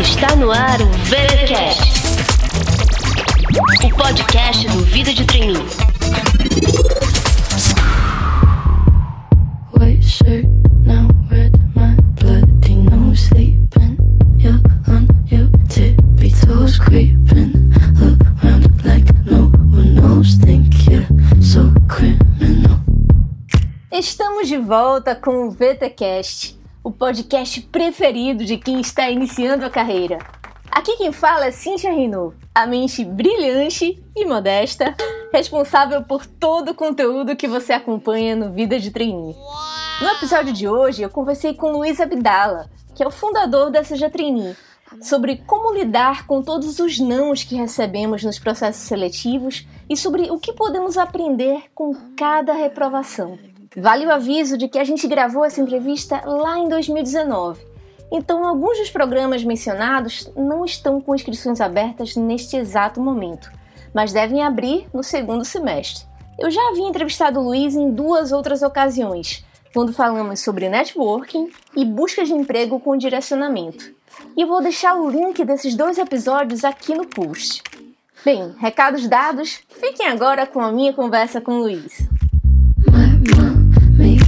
Está no ar o VeraCast, o podcast do Vida de Treininho. White shirt, volta com o VTcast, o podcast preferido de quem está iniciando a carreira. Aqui quem fala é Cintia Renault, a mente brilhante e modesta, responsável por todo o conteúdo que você acompanha no Vida de Treininho. No episódio de hoje, eu conversei com Luiz Abdala, que é o fundador da Seja Trainee, sobre como lidar com todos os nãos que recebemos nos processos seletivos e sobre o que podemos aprender com cada reprovação. Vale o aviso de que a gente gravou essa entrevista lá em 2019. Então, alguns dos programas mencionados não estão com inscrições abertas neste exato momento, mas devem abrir no segundo semestre. Eu já havia entrevistado o Luiz em duas outras ocasiões, quando falamos sobre networking e busca de emprego com direcionamento. E vou deixar o link desses dois episódios aqui no post. Bem, recados dados, fiquem agora com a minha conversa com o Luiz.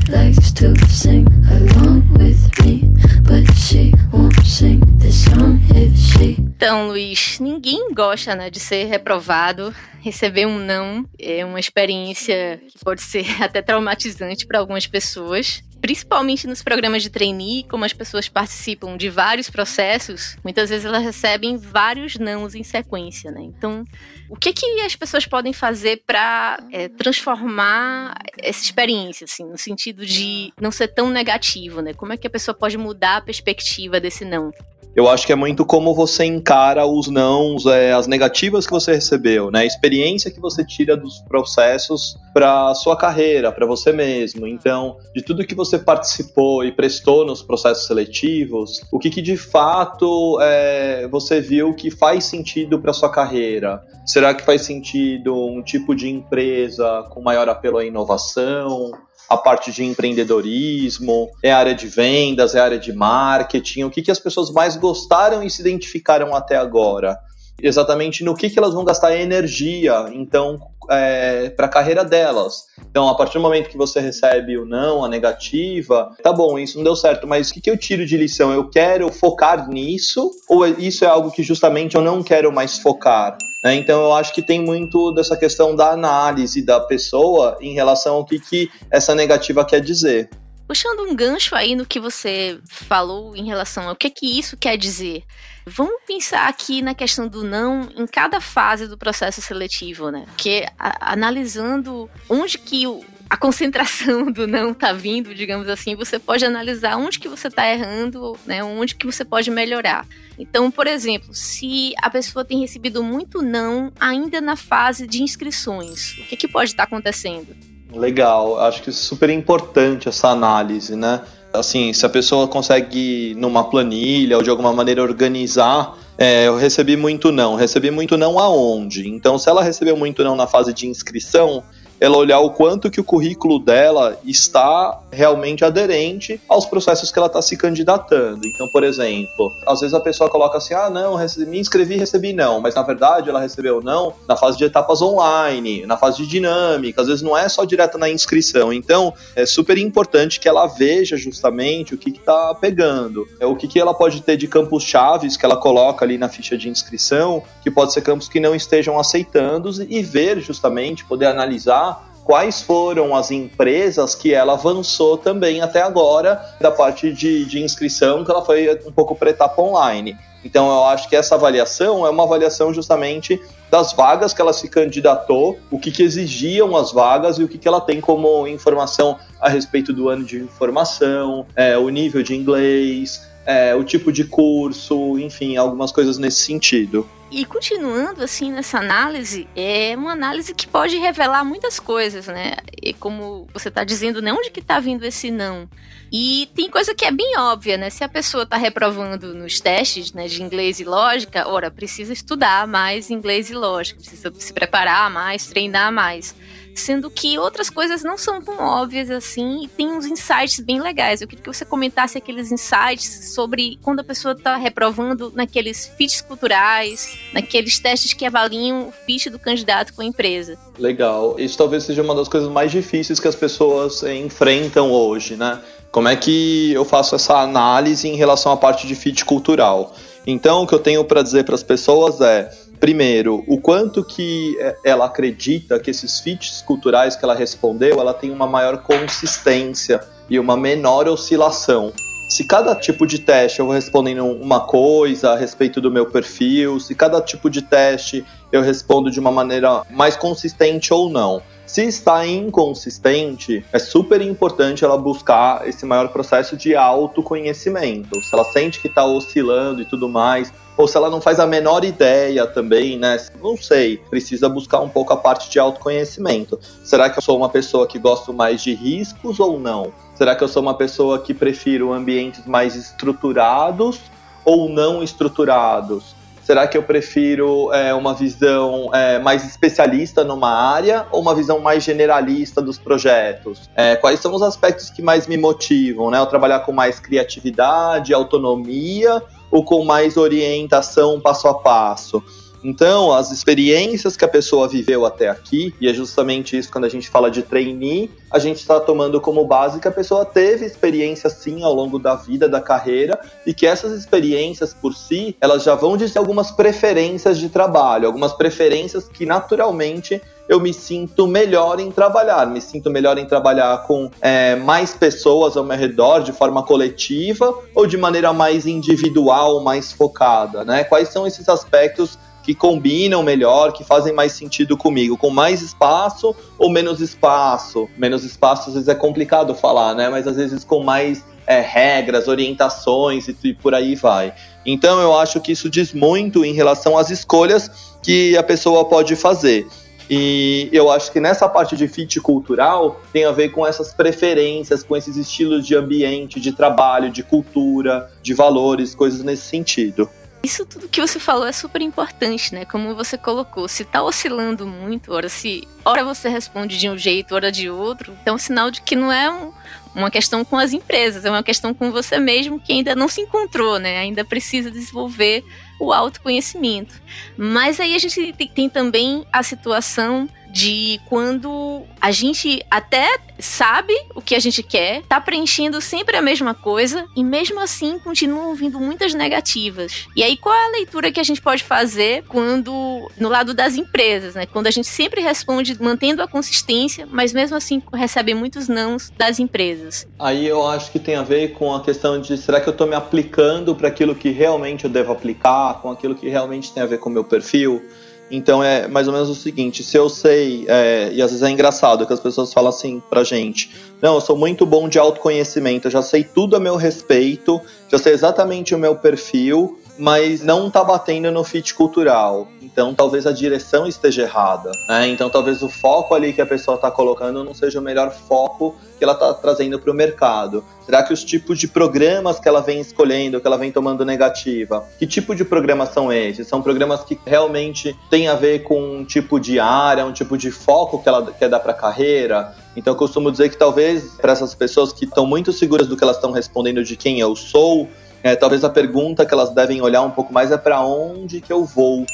Likes to sing along with me, but she won't sing this song if she Então, Luiz, ninguém gosta né, de ser reprovado. Receber um não é uma experiência que pode ser até traumatizante para algumas pessoas. Principalmente nos programas de trainee, como as pessoas participam de vários processos, muitas vezes elas recebem vários nãos em sequência, né? Então, o que, que as pessoas podem fazer para transformar essa experiência, assim, no sentido de não ser tão negativo, né? Como é que a pessoa pode mudar a perspectiva desse não? Eu acho que é muito como você encara os nãos, é, as negativas que você recebeu, né? A experiência que você tira dos processos para sua carreira, para você mesmo. Então, de tudo que você participou e prestou nos processos seletivos, o que, que de fato é, você viu que faz sentido para sua carreira? Será que faz sentido um tipo de empresa com maior apelo à inovação? A parte de empreendedorismo, é área de vendas, é área de marketing, o que, que as pessoas mais gostaram e se identificaram até agora. Exatamente no que, que elas vão gastar energia, então, é, para a carreira delas. Então, a partir do momento que você recebe o não, a negativa, tá bom, isso não deu certo, mas o que, que eu tiro de lição? Eu quero focar nisso ou isso é algo que justamente eu não quero mais focar? Né? Então, eu acho que tem muito dessa questão da análise da pessoa em relação ao que, que essa negativa quer dizer. Puxando um gancho aí no que você falou em relação ao que que isso quer dizer. Vamos pensar aqui na questão do não em cada fase do processo seletivo, né? Porque a, analisando onde que o, a concentração do não tá vindo, digamos assim, você pode analisar onde que você tá errando, né? Onde que você pode melhorar. Então, por exemplo, se a pessoa tem recebido muito não ainda na fase de inscrições, o que, que pode estar acontecendo? Legal, acho que é super importante essa análise, né? Assim, se a pessoa consegue numa planilha ou de alguma maneira organizar, é, eu recebi muito não. Recebi muito não aonde? Então, se ela recebeu muito não na fase de inscrição, ela olhar o quanto que o currículo dela está realmente aderente aos processos que ela está se candidatando. Então, por exemplo, às vezes a pessoa coloca assim: ah, não, recebi, me inscrevi e recebi não, mas na verdade ela recebeu não na fase de etapas online, na fase de dinâmica, às vezes não é só direto na inscrição. Então, é super importante que ela veja justamente o que está pegando, é o que, que ela pode ter de campos chaves que ela coloca ali na ficha de inscrição, que pode ser campos que não estejam aceitando e ver justamente, poder analisar quais foram as empresas que ela avançou também até agora da parte de, de inscrição, que ela foi um pouco para etapa online. Então eu acho que essa avaliação é uma avaliação justamente das vagas que ela se candidatou, o que, que exigiam as vagas e o que, que ela tem como informação a respeito do ano de formação, é, o nível de inglês, é, o tipo de curso, enfim, algumas coisas nesse sentido. E continuando assim nessa análise, é uma análise que pode revelar muitas coisas, né? E como você está dizendo, né? Onde que está vindo esse não? E tem coisa que é bem óbvia, né? Se a pessoa está reprovando nos testes né, de inglês e lógica, ora, precisa estudar mais inglês e lógica, precisa se preparar mais, treinar mais. Sendo que outras coisas não são tão óbvias assim e tem uns insights bem legais. Eu queria que você comentasse aqueles insights sobre quando a pessoa está reprovando naqueles fits culturais, naqueles testes que avaliam o fit do candidato com a empresa. Legal. Isso talvez seja uma das coisas mais difíceis que as pessoas enfrentam hoje, né? Como é que eu faço essa análise em relação à parte de fit cultural? Então, o que eu tenho para dizer para as pessoas é primeiro, o quanto que é, ela acredita que esses fits culturais que ela respondeu, ela tem uma maior consistência e uma menor oscilação. Se cada tipo de teste eu vou respondendo uma coisa a respeito do meu perfil, se cada tipo de teste eu respondo de uma maneira mais consistente ou não. Se está inconsistente, é super importante ela buscar esse maior processo de autoconhecimento. Se ela sente que está oscilando e tudo mais, ou se ela não faz a menor ideia também, né? Não sei, precisa buscar um pouco a parte de autoconhecimento. Será que eu sou uma pessoa que gosto mais de riscos ou não? Será que eu sou uma pessoa que prefiro ambientes mais estruturados ou não estruturados? Será que eu prefiro é, uma visão é, mais especialista numa área ou uma visão mais generalista dos projetos? É, quais são os aspectos que mais me motivam? Né? Eu trabalhar com mais criatividade, autonomia ou com mais orientação passo a passo. Então, as experiências que a pessoa viveu até aqui, e é justamente isso quando a gente fala de trainee, a gente está tomando como base que a pessoa teve experiência sim ao longo da vida, da carreira, e que essas experiências por si, elas já vão dizer algumas preferências de trabalho, algumas preferências que naturalmente eu me sinto melhor em trabalhar. Me sinto melhor em trabalhar com é, mais pessoas ao meu redor, de forma coletiva, ou de maneira mais individual, mais focada, né? Quais são esses aspectos que combinam melhor, que fazem mais sentido comigo, com mais espaço ou menos espaço. Menos espaço às vezes é complicado falar, né? Mas às vezes com mais é, regras, orientações e, e por aí vai. Então eu acho que isso diz muito em relação às escolhas que a pessoa pode fazer. E eu acho que nessa parte de fit cultural tem a ver com essas preferências, com esses estilos de ambiente, de trabalho, de cultura, de valores, coisas nesse sentido. Isso tudo que você falou é super importante, né? Como você colocou, se tá oscilando muito, ora se ora você responde de um jeito, ora de outro, então é um sinal de que não é um, uma questão com as empresas, é uma questão com você mesmo que ainda não se encontrou, né? Ainda precisa desenvolver o autoconhecimento. Mas aí a gente tem, tem também a situação de quando a gente até sabe o que a gente quer, tá preenchendo sempre a mesma coisa e mesmo assim continuam ouvindo muitas negativas. E aí qual é a leitura que a gente pode fazer quando no lado das empresas, né? Quando a gente sempre responde mantendo a consistência, mas mesmo assim recebe muitos nãos das empresas. Aí eu acho que tem a ver com a questão de será que eu estou me aplicando para aquilo que realmente eu devo aplicar, com aquilo que realmente tem a ver com o meu perfil? Então é mais ou menos o seguinte: se eu sei, é, e às vezes é engraçado que as pessoas falam assim pra gente, não, eu sou muito bom de autoconhecimento, eu já sei tudo a meu respeito, já sei exatamente o meu perfil, mas não tá batendo no fit cultural. Então talvez a direção esteja errada, né? Então talvez o foco ali que a pessoa está colocando não seja o melhor foco que ela está trazendo para o mercado. Será que os tipos de programas que ela vem escolhendo, que ela vem tomando negativa, que tipo de programas são esses? São programas que realmente têm a ver com um tipo de área, um tipo de foco que ela quer dar para a carreira? Então eu costumo dizer que talvez para essas pessoas que estão muito seguras do que elas estão respondendo de quem eu sou, é, talvez a pergunta que elas devem olhar um pouco mais é para onde que eu vou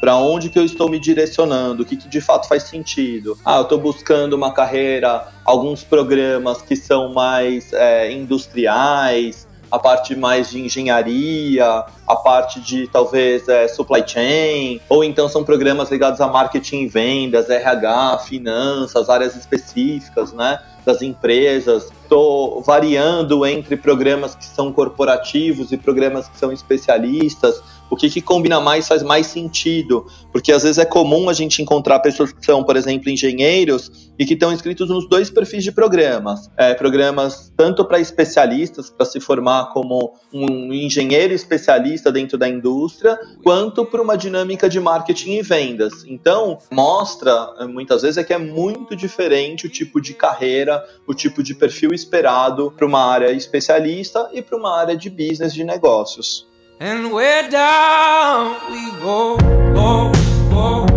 para onde que eu estou me direcionando, o que, que de fato faz sentido. Ah, eu estou buscando uma carreira, alguns programas que são mais é, industriais, a parte mais de engenharia, a parte de talvez é, supply chain, ou então são programas ligados a marketing e vendas, RH, finanças, áreas específicas, né? Das empresas. Estou variando entre programas que são corporativos e programas que são especialistas o que, que combina mais faz mais sentido. Porque às vezes é comum a gente encontrar pessoas que são, por exemplo, engenheiros e que estão inscritos nos dois perfis de programas. É, programas tanto para especialistas, para se formar como um engenheiro especialista dentro da indústria, quanto para uma dinâmica de marketing e vendas. Então, mostra muitas vezes é que é muito diferente o tipo de carreira, o tipo de perfil esperado para uma área especialista e para uma área de business de negócios. And where down we go, go, go,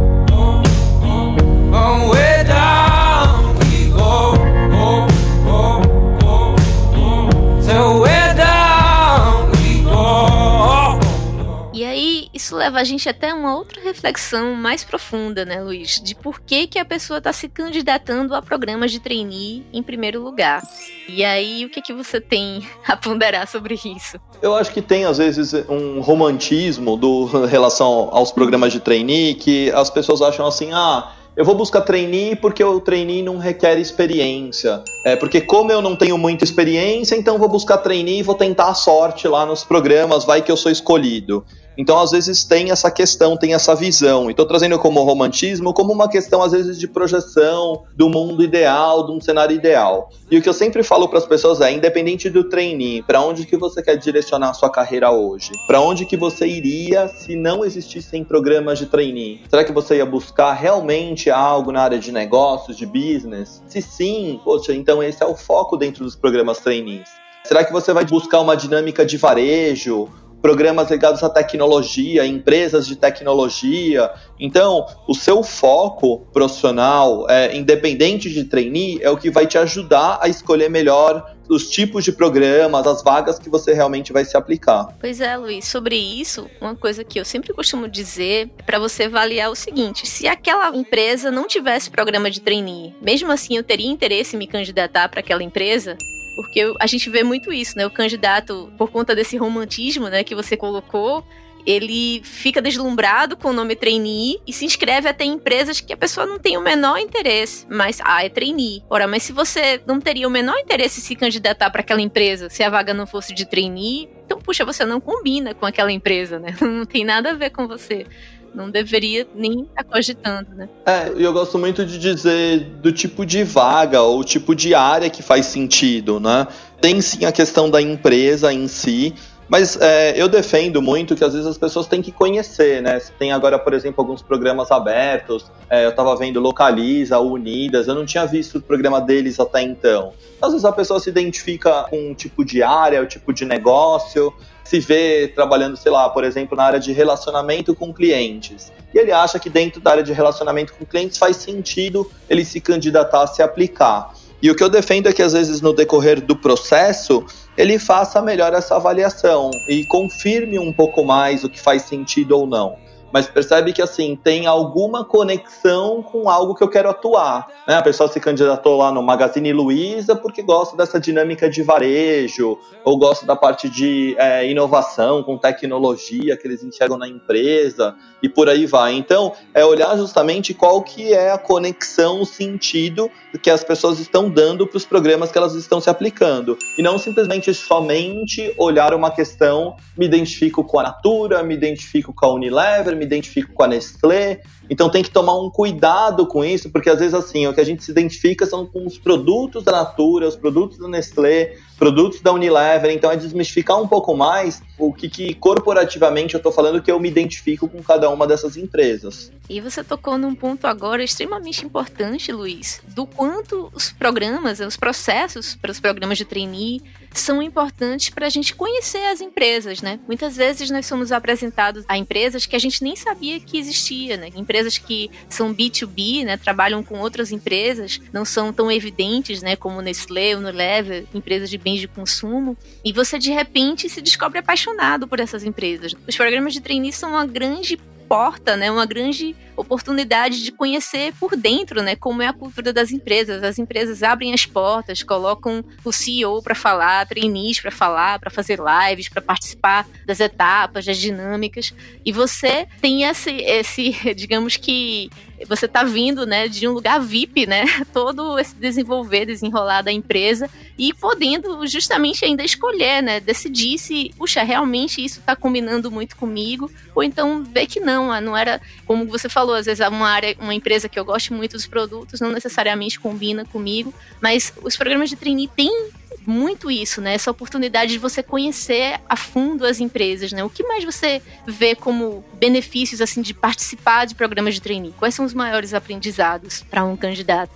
leva a gente até uma outra reflexão mais profunda, né, Luiz? De por que, que a pessoa está se candidatando a programas de trainee em primeiro lugar. E aí, o que, que você tem a ponderar sobre isso? Eu acho que tem, às vezes, um romantismo do relação aos programas de trainee que as pessoas acham assim, ah, eu vou buscar trainee porque o trainee não requer experiência. É, porque como eu não tenho muita experiência, então vou buscar trainee e vou tentar a sorte lá nos programas, vai que eu sou escolhido. Então, às vezes, tem essa questão, tem essa visão. E estou trazendo como romantismo, como uma questão, às vezes, de projeção do mundo ideal, de um cenário ideal. E o que eu sempre falo para as pessoas é, independente do trainee, para onde que você quer direcionar a sua carreira hoje? Para onde que você iria se não existissem programas de trainee? Será que você ia buscar realmente algo na área de negócios, de business? Se sim, poxa, então esse é o foco dentro dos programas trainees. Será que você vai buscar uma dinâmica de varejo, programas ligados à tecnologia, empresas de tecnologia. Então, o seu foco profissional, é, independente de trainee, é o que vai te ajudar a escolher melhor os tipos de programas, as vagas que você realmente vai se aplicar. Pois é, Luiz, sobre isso, uma coisa que eu sempre costumo dizer é para você avaliar o seguinte: se aquela empresa não tivesse programa de trainee, mesmo assim eu teria interesse em me candidatar para aquela empresa? Porque a gente vê muito isso, né? O candidato, por conta desse romantismo, né, que você colocou, ele fica deslumbrado com o nome trainee e se inscreve até em empresas que a pessoa não tem o menor interesse, mas ah, é trainee. Ora, mas se você não teria o menor interesse em se candidatar para aquela empresa, se a vaga não fosse de trainee, então puxa, você não combina com aquela empresa, né? Não tem nada a ver com você não deveria nem estar tá cogitando, né? É, eu gosto muito de dizer do tipo de vaga ou tipo de área que faz sentido, né? Tem sim a questão da empresa em si, mas é, eu defendo muito que às vezes as pessoas têm que conhecer, né? Tem agora, por exemplo, alguns programas abertos. É, eu estava vendo Localiza, Unidas, eu não tinha visto o programa deles até então. Às vezes a pessoa se identifica com um tipo de área, o um tipo de negócio, se vê trabalhando, sei lá, por exemplo, na área de relacionamento com clientes. E ele acha que dentro da área de relacionamento com clientes faz sentido ele se candidatar a se aplicar. E o que eu defendo é que às vezes no decorrer do processo ele faça melhor essa avaliação e confirme um pouco mais o que faz sentido ou não mas percebe que assim tem alguma conexão com algo que eu quero atuar. Né? A pessoa se candidatou lá no Magazine Luiza porque gosta dessa dinâmica de varejo, ou gosta da parte de é, inovação com tecnologia que eles enxergam na empresa e por aí vai. Então, é olhar justamente qual que é a conexão, o sentido que as pessoas estão dando para os programas que elas estão se aplicando. E não simplesmente somente olhar uma questão, me identifico com a Natura, me identifico com a Unilever, me identifico com a Nestlé. Então tem que tomar um cuidado com isso, porque às vezes assim, o que a gente se identifica são com os produtos da Natura, os produtos da Nestlé, produtos da Unilever, então é desmistificar um pouco mais o que, que corporativamente eu estou falando que eu me identifico com cada uma dessas empresas. E você tocou num ponto agora extremamente importante, Luiz, do quanto os programas, os processos para os programas de trainee são importantes para a gente conhecer as empresas, né? Muitas vezes nós somos apresentados a empresas que a gente nem sabia que existia, né? Empresas que são B2B, né? Trabalham com outras empresas, não são tão evidentes, né? Como Nestlé, Unilever, empresas de bens de consumo. E você de repente se descobre apaixonado por essas empresas. Os programas de trainee são uma grande porta, né, uma grande oportunidade de conhecer por dentro, né, como é a cultura das empresas. As empresas abrem as portas, colocam o CEO para falar, trainees para falar, para fazer lives, para participar das etapas, das dinâmicas. E você tem esse, esse digamos que você está vindo, né, de um lugar VIP, né, todo esse desenvolver, desenrolar da empresa e podendo justamente ainda escolher, né, decidir se, puxa, realmente isso está combinando muito comigo, ou então ver que não, ah, não era, como você falou, às vezes uma área, uma empresa que eu gosto muito dos produtos não necessariamente combina comigo, mas os programas de trainee têm muito isso, né? Essa oportunidade de você conhecer a fundo as empresas, né? O que mais você vê como benefícios assim de participar de programas de trainee? Quais são os maiores aprendizados para um candidato?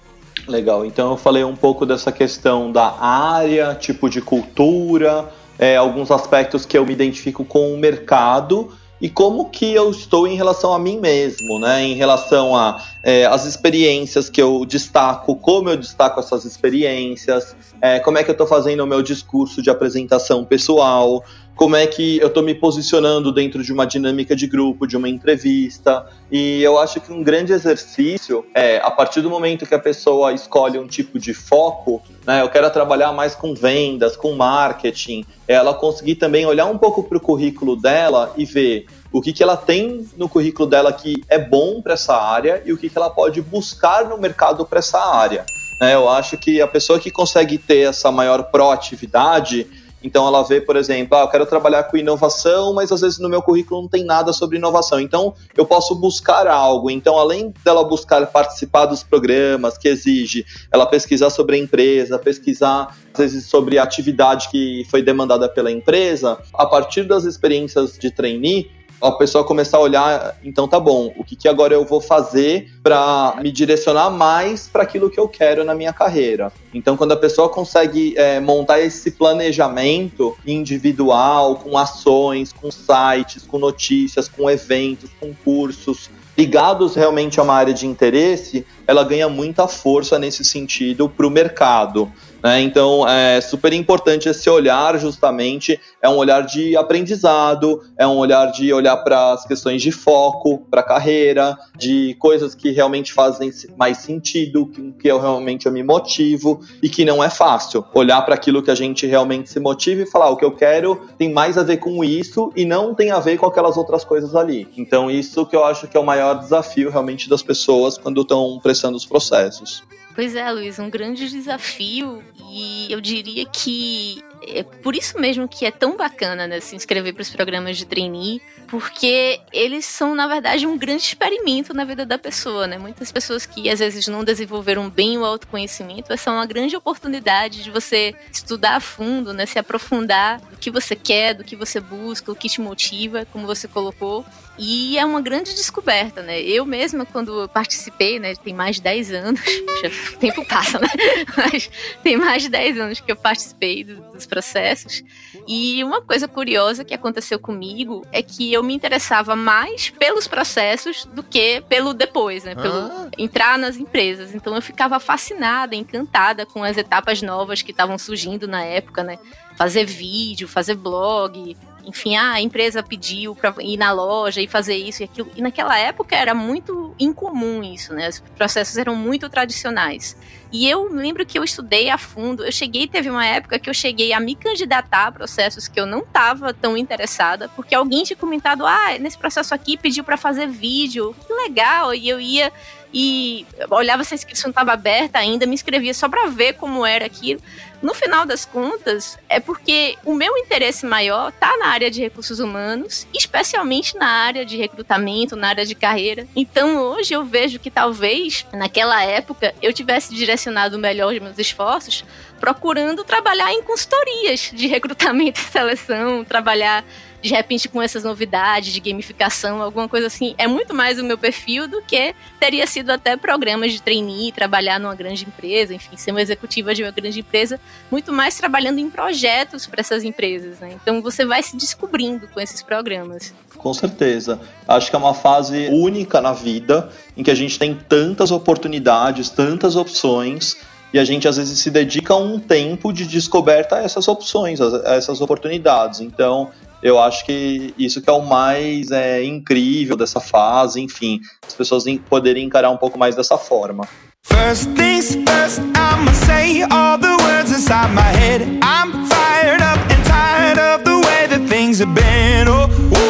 Legal. Então eu falei um pouco dessa questão da área, tipo de cultura, é, alguns aspectos que eu me identifico com o mercado e como que eu estou em relação a mim mesmo, né? Em relação a é, as experiências que eu destaco, como eu destaco essas experiências, é, como é que eu estou fazendo o meu discurso de apresentação pessoal, como é que eu estou me posicionando dentro de uma dinâmica de grupo, de uma entrevista. E eu acho que um grande exercício é, a partir do momento que a pessoa escolhe um tipo de foco, né, eu quero trabalhar mais com vendas, com marketing, ela conseguir também olhar um pouco para o currículo dela e ver o que, que ela tem no currículo dela que é bom para essa área e o que, que ela pode buscar no mercado para essa área. Né? Eu acho que a pessoa que consegue ter essa maior proatividade, então ela vê, por exemplo, ah, eu quero trabalhar com inovação, mas às vezes no meu currículo não tem nada sobre inovação. Então eu posso buscar algo. Então, além dela buscar participar dos programas que exige, ela pesquisar sobre a empresa, pesquisar às vezes sobre a atividade que foi demandada pela empresa, a partir das experiências de trainee, a pessoa começar a olhar, então tá bom, o que, que agora eu vou fazer para me direcionar mais para aquilo que eu quero na minha carreira. Então, quando a pessoa consegue é, montar esse planejamento individual, com ações, com sites, com notícias, com eventos, com cursos, ligados realmente a uma área de interesse, ela ganha muita força nesse sentido para o mercado. Né? Então, é super importante esse olhar, justamente, é um olhar de aprendizado, é um olhar de olhar para as questões de foco, para carreira, de coisas que realmente fazem mais sentido, que, que eu realmente eu me motivo e que não é fácil. Olhar para aquilo que a gente realmente se motiva e falar: o que eu quero tem mais a ver com isso e não tem a ver com aquelas outras coisas ali. Então, isso que eu acho que é o maior desafio realmente das pessoas quando estão prestando os processos. Pois é, Luiz, um grande desafio e eu diria que é por isso mesmo que é tão bacana né, se inscrever para os programas de trainee, porque eles são, na verdade, um grande experimento na vida da pessoa. Né? Muitas pessoas que às vezes não desenvolveram bem o autoconhecimento, essa é uma grande oportunidade de você estudar a fundo, né, se aprofundar do que você quer, do que você busca, o que te motiva, como você colocou. E é uma grande descoberta, né? Eu mesma, quando participei, né, tem mais de 10 anos, o tempo passa, né? Mas tem mais de 10 anos que eu participei do, dos processos. E uma coisa curiosa que aconteceu comigo é que eu me interessava mais pelos processos do que pelo depois, né? Pelo ah. entrar nas empresas. Então eu ficava fascinada, encantada com as etapas novas que estavam surgindo na época, né? Fazer vídeo, fazer blog, enfim, ah, a empresa pediu para ir na loja e fazer isso e aquilo. E naquela época era muito incomum isso, né? Os processos eram muito tradicionais. E eu lembro que eu estudei a fundo. Eu cheguei, teve uma época que eu cheguei a me candidatar a processos que eu não estava tão interessada, porque alguém tinha comentado: ah, nesse processo aqui pediu para fazer vídeo. Que legal! E eu ia e olhava se a inscrição estava aberta ainda, me inscrevia só para ver como era aquilo. No final das contas, é porque o meu interesse maior está na área de recursos humanos, especialmente na área de recrutamento, na área de carreira. Então hoje eu vejo que talvez naquela época eu tivesse direcionado melhor os meus esforços procurando trabalhar em consultorias de recrutamento e seleção, trabalhar de repente com essas novidades de gamificação, alguma coisa assim, é muito mais o meu perfil do que teria sido até programas de trainee, trabalhar numa grande empresa, enfim, ser uma executiva de uma grande empresa, muito mais trabalhando em projetos para essas empresas, né? Então você vai se descobrindo com esses programas. Com certeza. Acho que é uma fase única na vida em que a gente tem tantas oportunidades, tantas opções e a gente às vezes se dedica um tempo de descoberta a essas opções, a essas oportunidades. Então, eu acho que isso que é o mais é, incrível dessa fase, enfim, as pessoas poderem encarar um pouco mais dessa forma. First things first, I'ma say all the words inside my head. I'm fired up and tired of the way that things have been. Oh, ooh,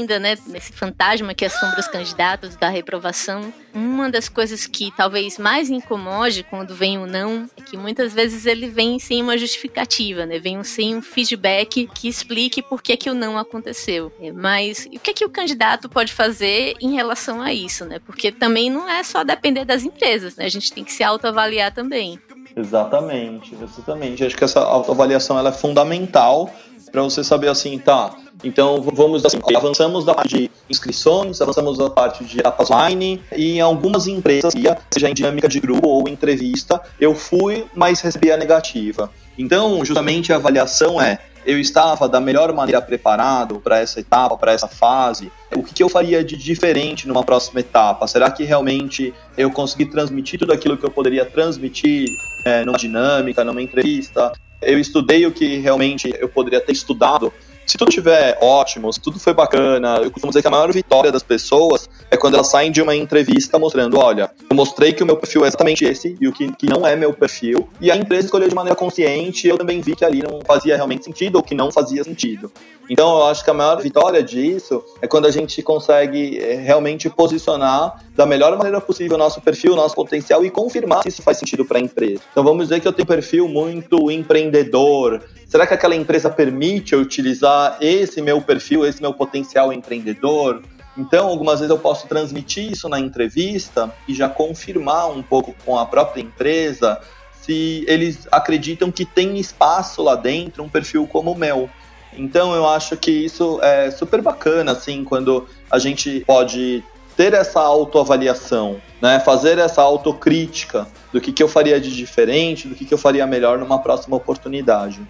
ainda, né, nesse fantasma que assombra os candidatos da reprovação, uma das coisas que talvez mais incomode quando vem o não é que muitas vezes ele vem sem uma justificativa, né? Vem sem um feedback que explique por que, que o não aconteceu. É, mas o que, que o candidato pode fazer em relação a isso, né? Porque também não é só depender das empresas, né? A gente tem que se autoavaliar também. Exatamente, exatamente. Acho que essa autoavaliação ela é fundamental para você saber assim, tá, então vamos assim, avançamos da parte de inscrições, avançamos da parte de etapas online e em algumas empresas, seja em dinâmica de grupo ou entrevista, eu fui, mas recebi a negativa. Então, justamente a avaliação é eu estava da melhor maneira preparado para essa etapa, para essa fase? O que, que, eu faria de diferente numa próxima etapa? Será que realmente eu consegui transmitir tudo aquilo que eu poderia transmitir é, numa dinâmica, numa entrevista. Eu estudei o que realmente eu poderia ter estudado. Se tudo estiver ótimo, se tudo foi bacana, eu costumo dizer que a maior vitória das pessoas é quando elas saem de uma entrevista mostrando, olha, eu mostrei que o meu perfil é exatamente esse e o que, que não é meu perfil, e a empresa escolheu de maneira consciente, eu também vi que ali não fazia realmente sentido ou que não fazia sentido. Então eu acho que a maior vitória disso é quando a gente consegue eh, realmente posicionar da melhor maneira possível o nosso perfil, o nosso potencial e confirmar se isso faz sentido para a empresa. Então vamos dizer que eu tenho um perfil muito empreendedor. Será que aquela empresa permite eu utilizar esse meu perfil, esse meu potencial empreendedor? Então, algumas vezes eu posso transmitir isso na entrevista e já confirmar um pouco com a própria empresa se eles acreditam que tem espaço lá dentro um perfil como o meu. Então eu acho que isso é super bacana, assim, quando a gente pode ter essa autoavaliação, né? Fazer essa autocrítica do que, que eu faria de diferente, do que, que eu faria melhor numa próxima oportunidade.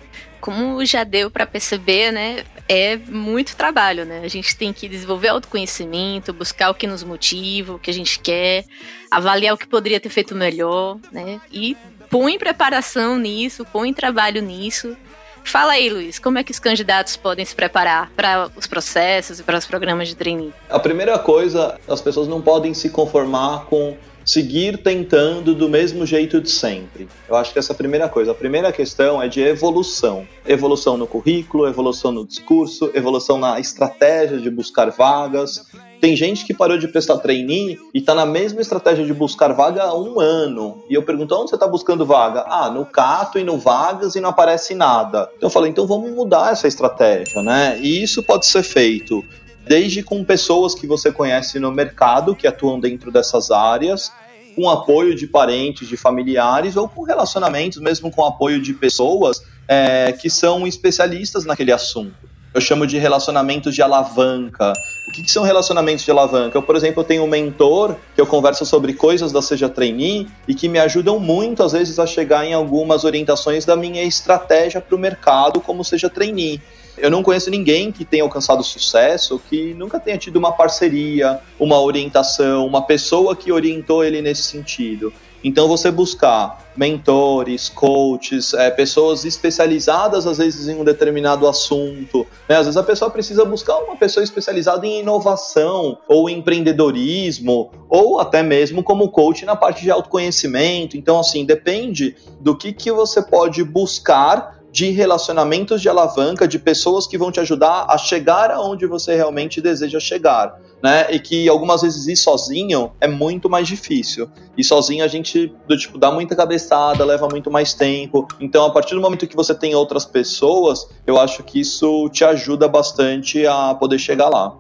Como já deu para perceber, né? É muito trabalho, né? A gente tem que desenvolver autoconhecimento, buscar o que nos motiva, o que a gente quer, avaliar o que poderia ter feito melhor, né? E põe preparação nisso, põe trabalho nisso Fala aí, Luiz, como é que os candidatos podem se preparar para os processos e para os programas de trainee? A primeira coisa, as pessoas não podem se conformar com seguir tentando do mesmo jeito de sempre. Eu acho que essa é a primeira coisa. A primeira questão é de evolução. Evolução no currículo, evolução no discurso, evolução na estratégia de buscar vagas, tem gente que parou de prestar trainee e tá na mesma estratégia de buscar vaga há um ano. E eu pergunto, onde você tá buscando vaga? Ah, no Cato e no Vagas e não aparece nada. Então eu falei, então vamos mudar essa estratégia, né? E isso pode ser feito desde com pessoas que você conhece no mercado, que atuam dentro dessas áreas, com apoio de parentes, de familiares, ou com relacionamentos, mesmo com apoio de pessoas é, que são especialistas naquele assunto eu chamo de relacionamentos de alavanca. O que, que, são relacionamentos de alavanca? Eu, por exemplo, tenho um mentor que eu converso sobre coisas da Seja Trainee e que me ajudam muito, às vezes, a chegar em algumas orientações da minha estratégia para o mercado como Seja Trainee. Eu não conheço ninguém que tenha alcançado sucesso que nunca tenha tido uma parceria, uma orientação, uma pessoa que orientou ele nesse sentido. Então, você buscar mentores, coaches, é, pessoas especializadas às vezes em um determinado assunto. Né? Às vezes a pessoa precisa buscar uma pessoa especializada em inovação ou empreendedorismo ou até mesmo como coach na parte de autoconhecimento. Então, assim, depende do que, que você pode buscar de relacionamentos de alavanca, de pessoas que vão te ajudar a chegar aonde você realmente deseja chegar, né? E que algumas vezes ir sozinho é muito mais difícil. E sozinho a gente, do tipo, dá muita cabeçada, leva muito mais tempo. Então, a partir do momento que você tem outras pessoas, eu acho que isso te ajuda bastante a poder chegar lá.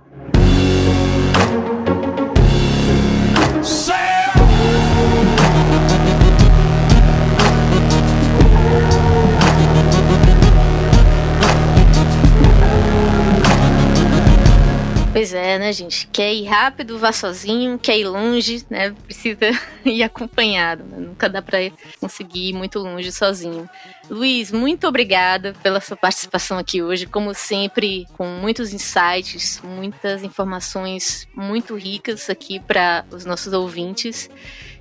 Né, gente? Quer ir rápido, vá sozinho, quer ir longe, né? Precisa ir acompanhado. Né? Nunca dá para conseguir ir muito longe sozinho. Luiz, muito obrigada pela sua participação aqui hoje, como sempre, com muitos insights, muitas informações muito ricas aqui para os nossos ouvintes.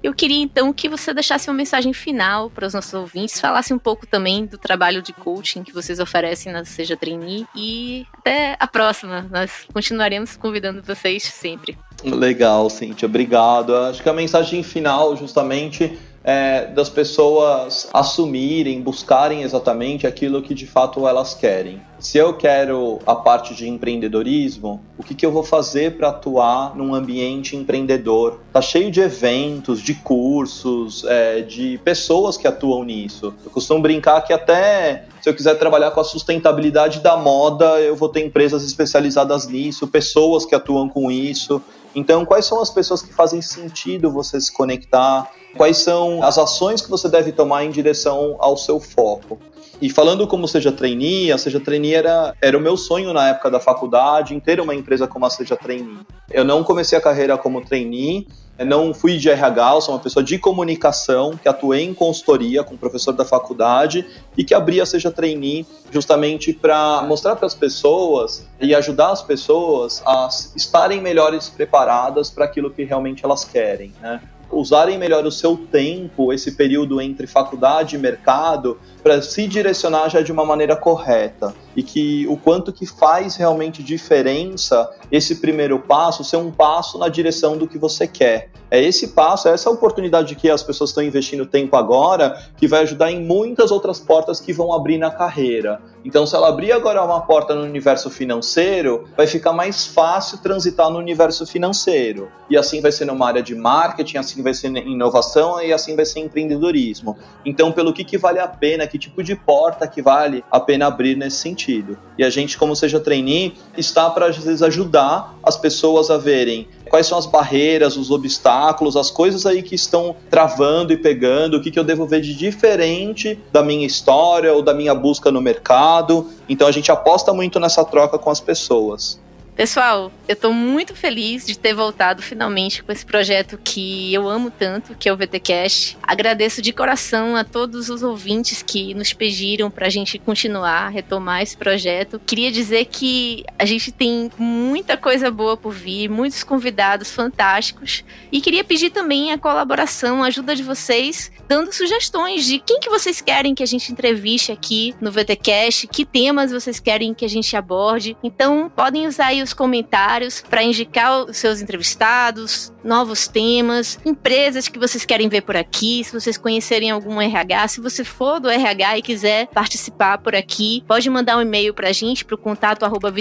Eu queria então que você deixasse uma mensagem final para os nossos ouvintes, falasse um pouco também do trabalho de coaching que vocês oferecem na Seja Trainee e até a próxima. Nós continuaremos convidando vocês sempre. Legal, Cintia, obrigado. Acho que a mensagem final, justamente, é, das pessoas assumirem, buscarem exatamente aquilo que de fato elas querem. Se eu quero a parte de empreendedorismo, o que, que eu vou fazer para atuar num ambiente empreendedor? Tá cheio de eventos, de cursos, é, de pessoas que atuam nisso. Eu costumo brincar que até se eu quiser trabalhar com a sustentabilidade da moda, eu vou ter empresas especializadas nisso, pessoas que atuam com isso. Então, quais são as pessoas que fazem sentido você se conectar? Quais são as ações que você deve tomar em direção ao seu foco? E falando como Seja Trainee, a Seja Trainee era, era o meu sonho na época da faculdade, em ter uma empresa como a Seja Trainee. Eu não comecei a carreira como trainee, não fui de RH, eu sou uma pessoa de comunicação, que atuei em consultoria com professor da faculdade e que abria Seja Trainee justamente para mostrar para as pessoas e ajudar as pessoas a estarem melhores preparadas para aquilo que realmente elas querem, né? Usarem melhor o seu tempo, esse período entre faculdade e mercado, para se direcionar já de uma maneira correta e que o quanto que faz realmente diferença esse primeiro passo ser um passo na direção do que você quer. É esse passo, é essa oportunidade que as pessoas estão investindo tempo agora que vai ajudar em muitas outras portas que vão abrir na carreira. Então, se ela abrir agora uma porta no universo financeiro, vai ficar mais fácil transitar no universo financeiro. E assim vai ser numa área de marketing, assim vai ser inovação e assim vai ser em empreendedorismo. Então, pelo que, que vale a pena, que tipo de porta que vale a pena abrir nesse sentido. E a gente, como seja trainee, está para às vezes ajudar as pessoas a verem quais são as barreiras, os obstáculos, as coisas aí que estão travando e pegando, o que, que eu devo ver de diferente da minha história ou da minha busca no mercado. Então a gente aposta muito nessa troca com as pessoas. Pessoal, eu estou muito feliz de ter voltado finalmente com esse projeto que eu amo tanto, que é o VTcast. Agradeço de coração a todos os ouvintes que nos pediram para a gente continuar, retomar esse projeto. Queria dizer que a gente tem muita coisa boa por vir, muitos convidados fantásticos e queria pedir também a colaboração, a ajuda de vocês, dando sugestões de quem que vocês querem que a gente entreviste aqui no VTcast, que temas vocês querem que a gente aborde. Então, podem usar aí os comentários para indicar os seus entrevistados, novos temas, empresas que vocês querem ver por aqui, se vocês conhecerem algum RH, se você for do RH e quiser participar por aqui, pode mandar um e-mail para a gente, para o contato arroba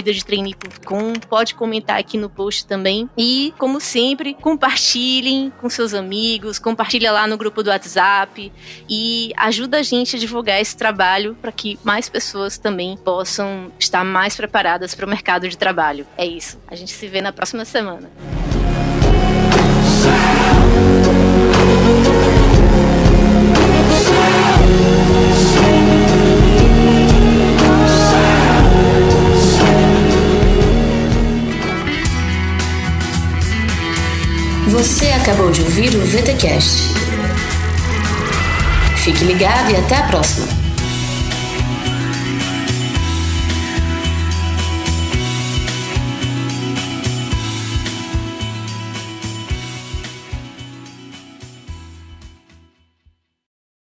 pode comentar aqui no post também. E, como sempre, compartilhem com seus amigos, compartilha lá no grupo do WhatsApp e ajuda a gente a divulgar esse trabalho para que mais pessoas também possam estar mais preparadas para o mercado de trabalho. É isso. A gente se vê na próxima semana. Você acabou de ouvir o VTCast. Fique ligado e até a próxima.